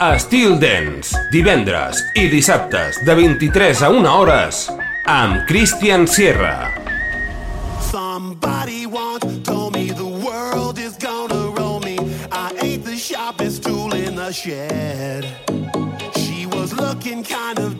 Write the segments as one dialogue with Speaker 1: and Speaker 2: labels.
Speaker 1: Estil Dance, divendres i dissabtes de 23 a 1 hores amb Christian Sierra.
Speaker 2: Somebody once told me the world is gonna roll me. I ain't the sharpest tool in the shed. She was looking kind of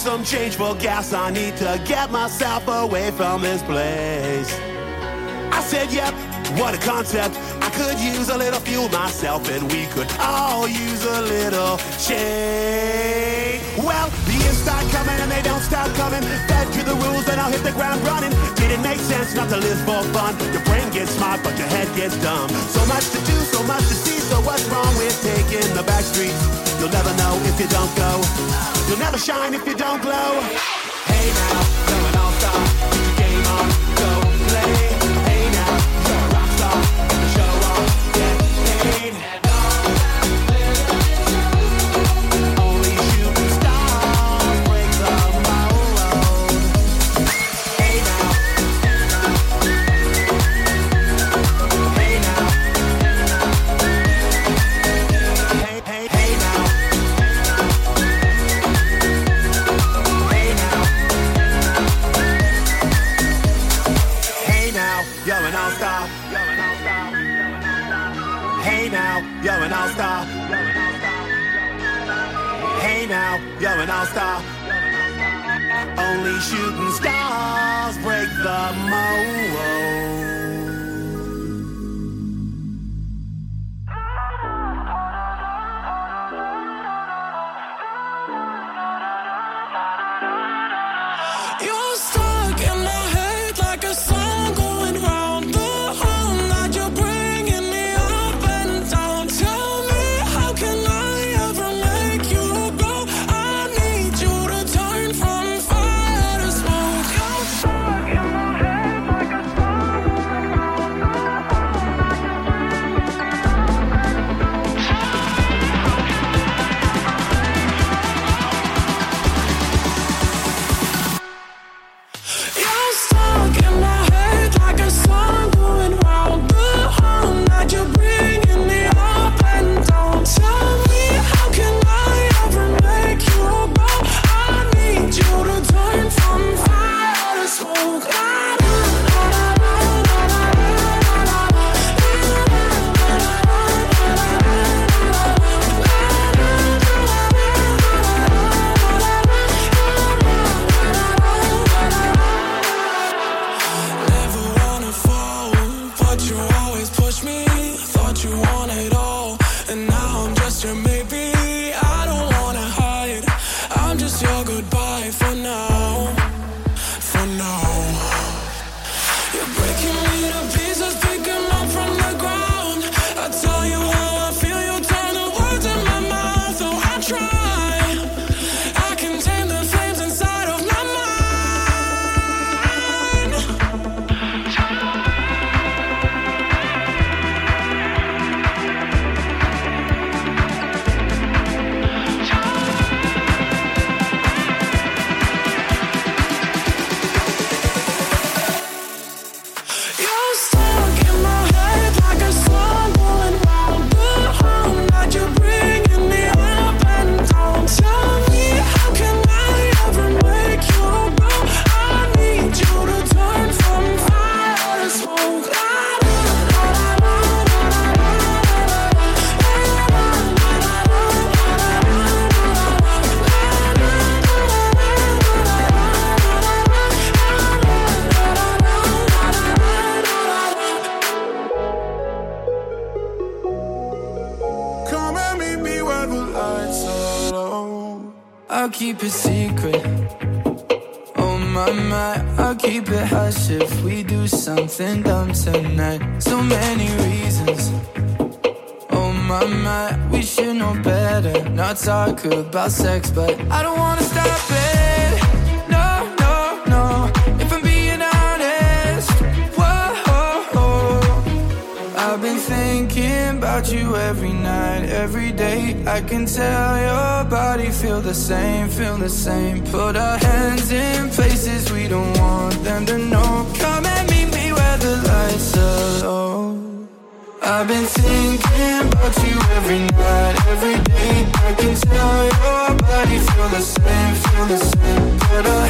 Speaker 2: Some change for gas? I need to get myself away from this place. I said, yep, what a concept. I could use a little fuel myself, and we could all use a little change. Well, the years start coming and they don't stop coming. Fed to the rules, and I'll hit the ground running. Didn't make sense not to live for fun. Your brain gets smart, but your head gets dumb. So much to do, so much to see. So what's wrong with taking the back streets? You'll never know if you don't go. You'll never shine if you don't glow. Hey now, an all-star. Only shooting stars break the mold.
Speaker 3: and
Speaker 4: dumb tonight. So many reasons. Oh my my, we should know better. Not talk about sex, but I don't wanna stop it. No, no, no. If I'm being honest. I've been thinking about you every night, every day. I can tell your body feel the same, feel the same. Put our hands in places we don't want them to know. Tell your body feel the same, feel the same, but I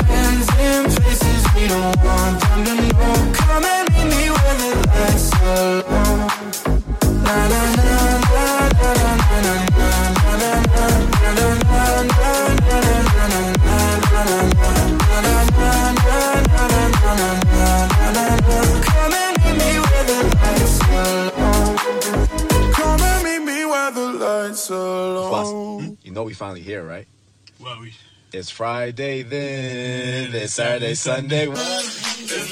Speaker 5: finally here, right?
Speaker 6: Well, we.
Speaker 5: It's Friday then. It's Saturday, Sunday.
Speaker 7: It's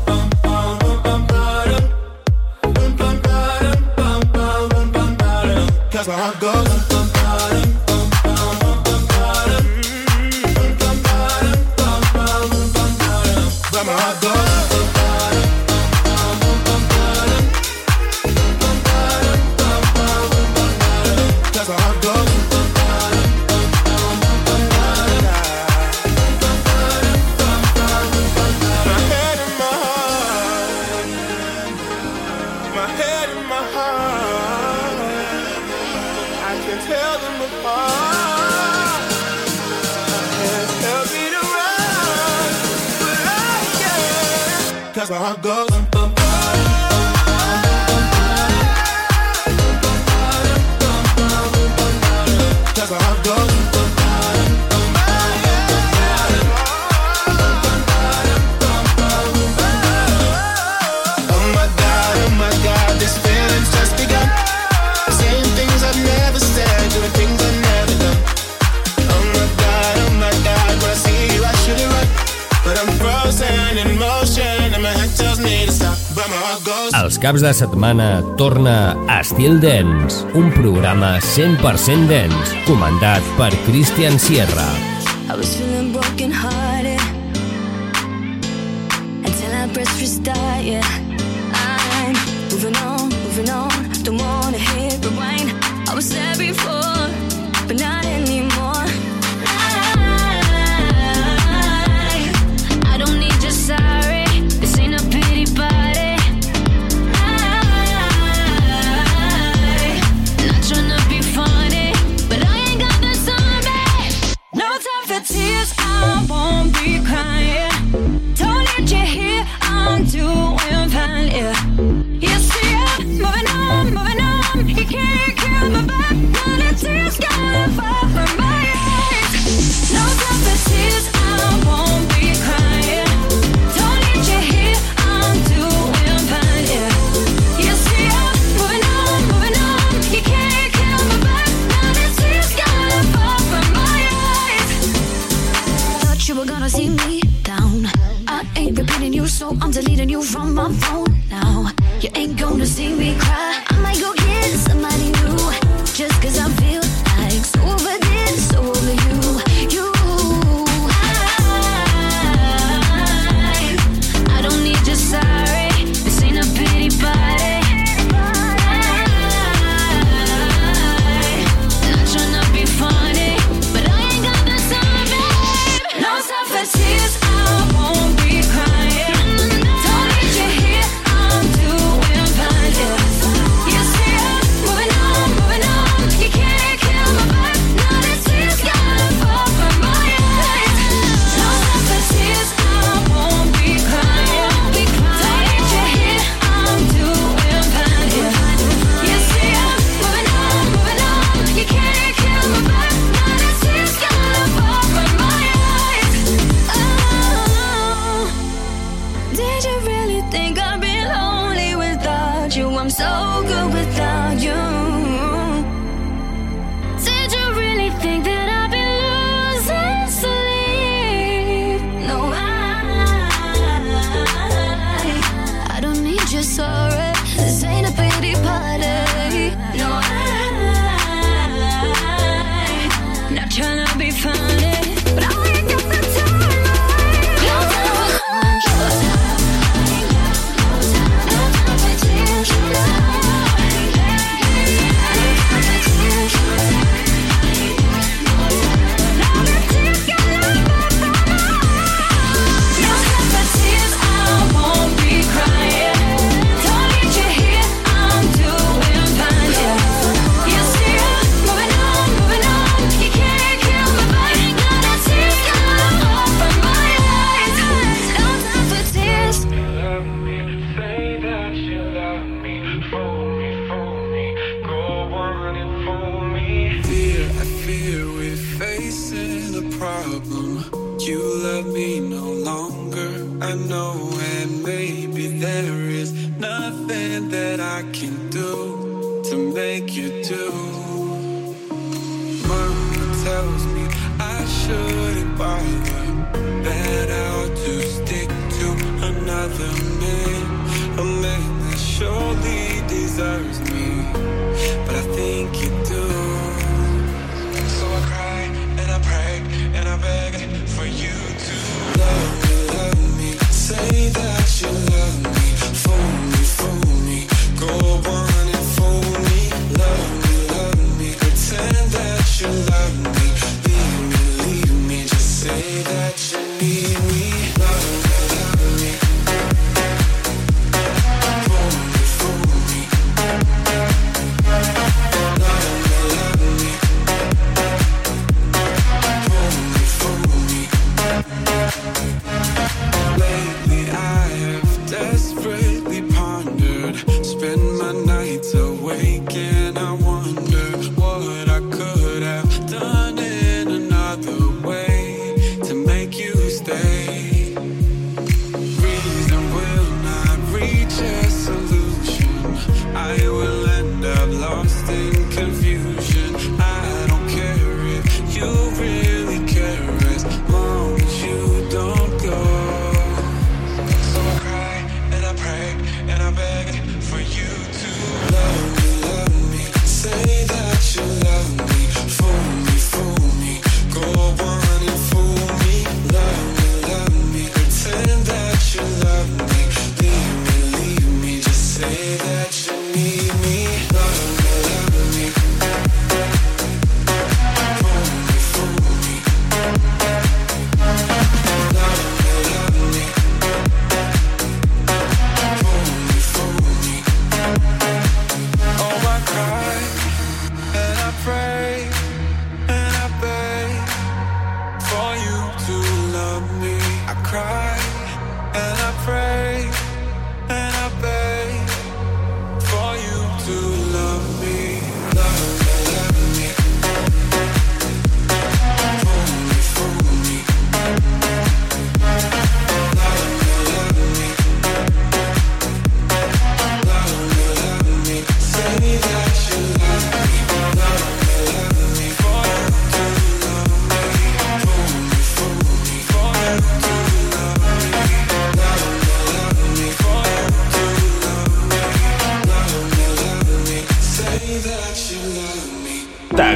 Speaker 5: I heart goes. I it goes.
Speaker 7: caps de setmana torna a Estil Dens, un programa 100% dens, comandat per Christian Sierra.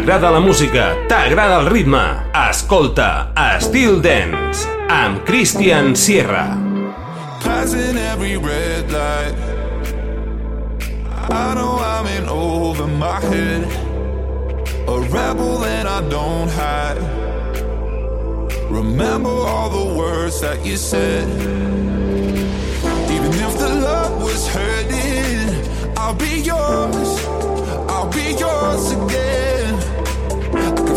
Speaker 1: T'agrada la música, t'agrada el ritme. Escolta Still Dance amb Christian Sierra.
Speaker 8: Passing every red light. I know I'm in over my head. A rebel that I don't hide. Remember all the words that you said. Even if the love was hurting I'll be yours. I'll be yours again.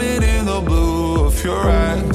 Speaker 8: in the blue of your eyes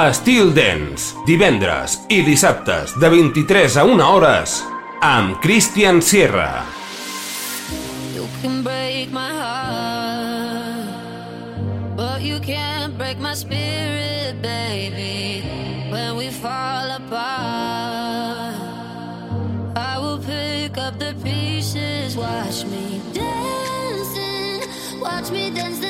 Speaker 9: a
Speaker 1: Steel Dance, divendres i dissabtes de 23 a 1 hores amb Christian Sierra.
Speaker 7: You can break my heart But you can't break my spirit, baby When we fall apart I will pick up the pieces Watch me dancing Watch me dance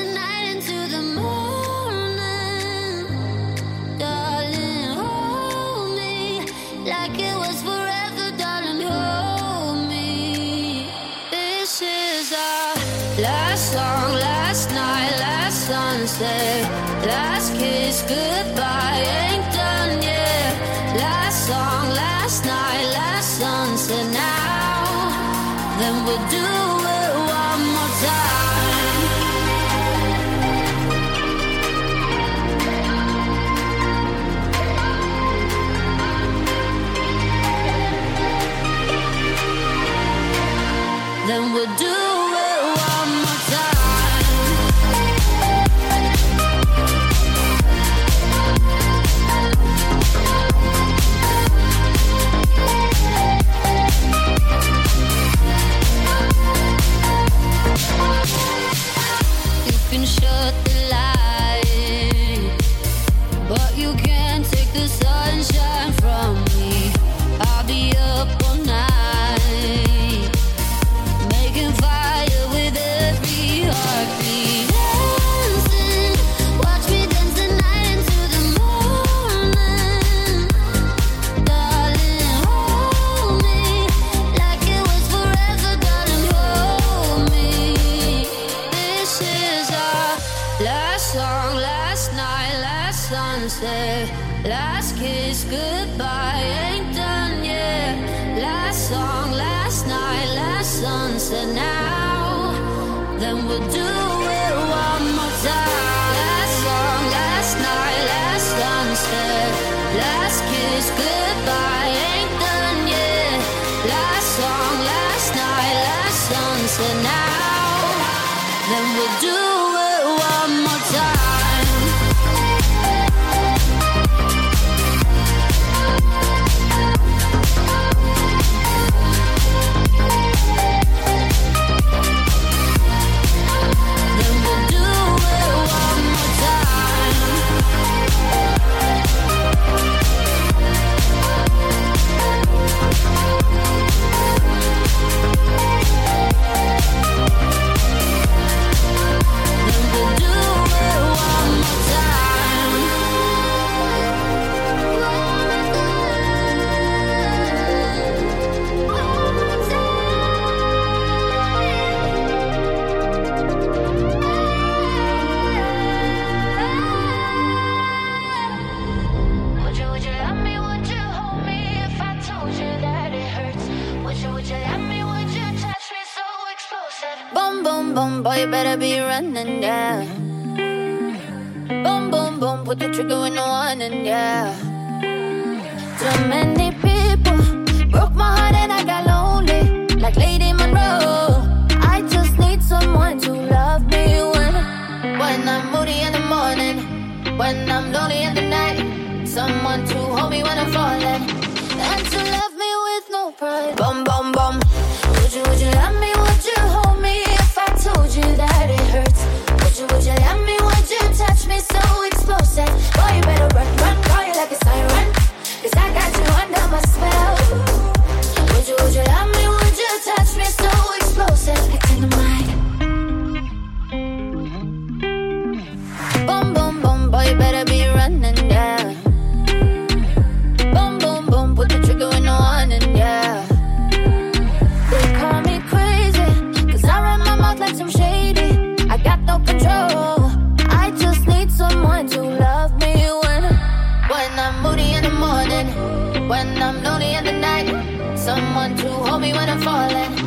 Speaker 7: last kiss goodbye ain't done yet. Last song last night last sunset now. Then we'll do the sunshine from boom, boy, you better be running, yeah. Boom, boom, boom, put the trigger in the one, and yeah. Too many people broke my heart, and I got lonely, like Lady Monroe. I just need someone to love me when, when I'm moody in the morning, when I'm lonely in the night, someone to hold me when I'm falling, and to love me with no pride. Boom, boom, boom. falling.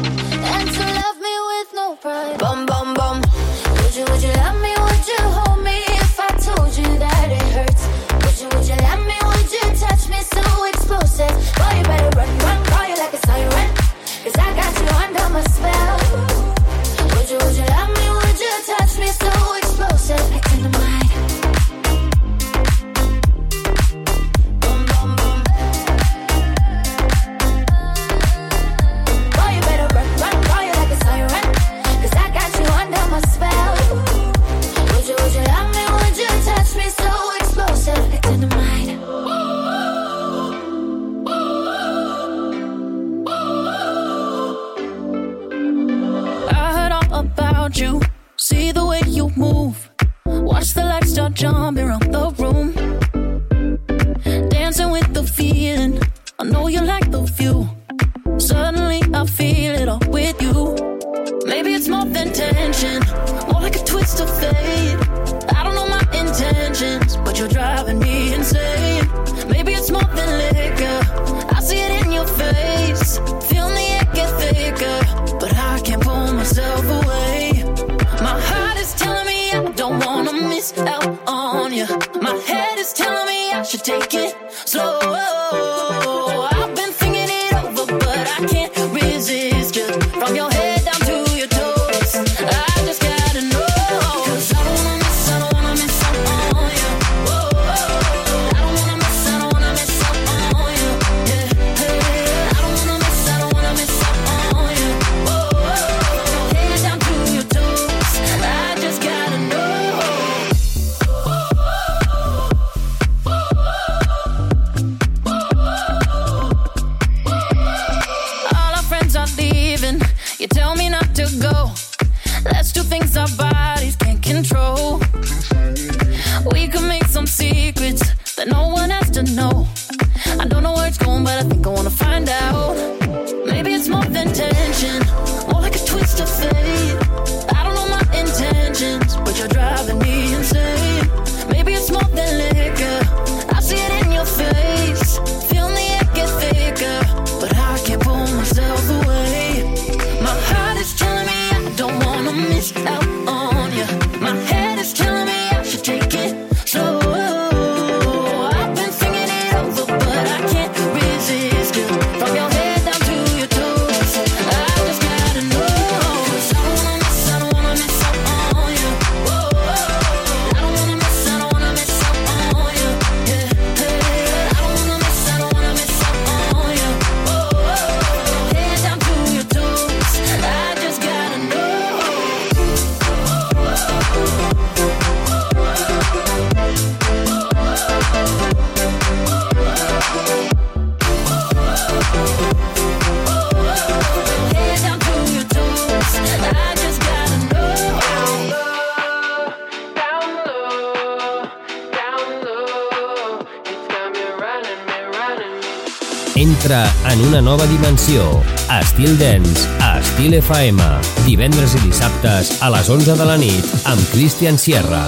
Speaker 7: Sessió, Estil Dens, a Estil FM, divendres i dissabtes a les 11 de la nit amb Cristian Sierra.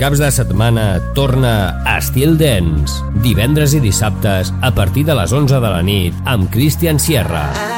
Speaker 10: caps de setmana torna a Estil Dance, divendres i dissabtes a partir de les 11 de la nit amb Christian Sierra.
Speaker 11: Ah.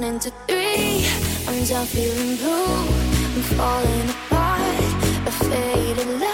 Speaker 11: down into three. I'm just feeling blue. I'm falling apart. A faded love.